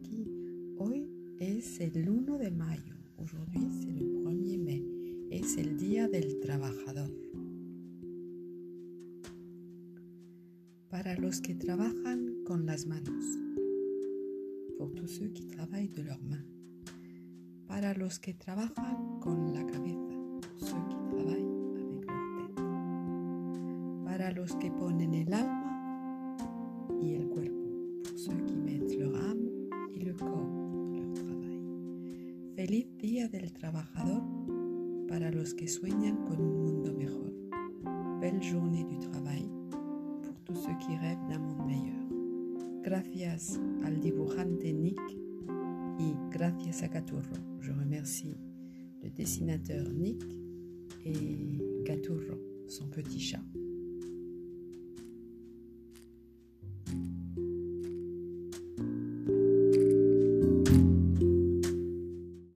aquí. Hoy es el 1 de mayo, aujourd'hui c'est le 1er mai, es el Día del Trabajador. Para los que trabajan con las manos. Pour tous ceux qui travaillent de leurs mains. Para los que trabajan con la cabeza. Pour ceux qui travaillent avec leur tête. Para los que ponen el alma Feliz Día del Trabajador para los que sueñan con un mundo mejor. Belle journée du travail pour tous ceux qui rêvent d'un monde meilleur. Gracias al dibujante Nick y gracias a Gaturro. Je remercie le dessinateur Nick et Gaturro, son petit chat.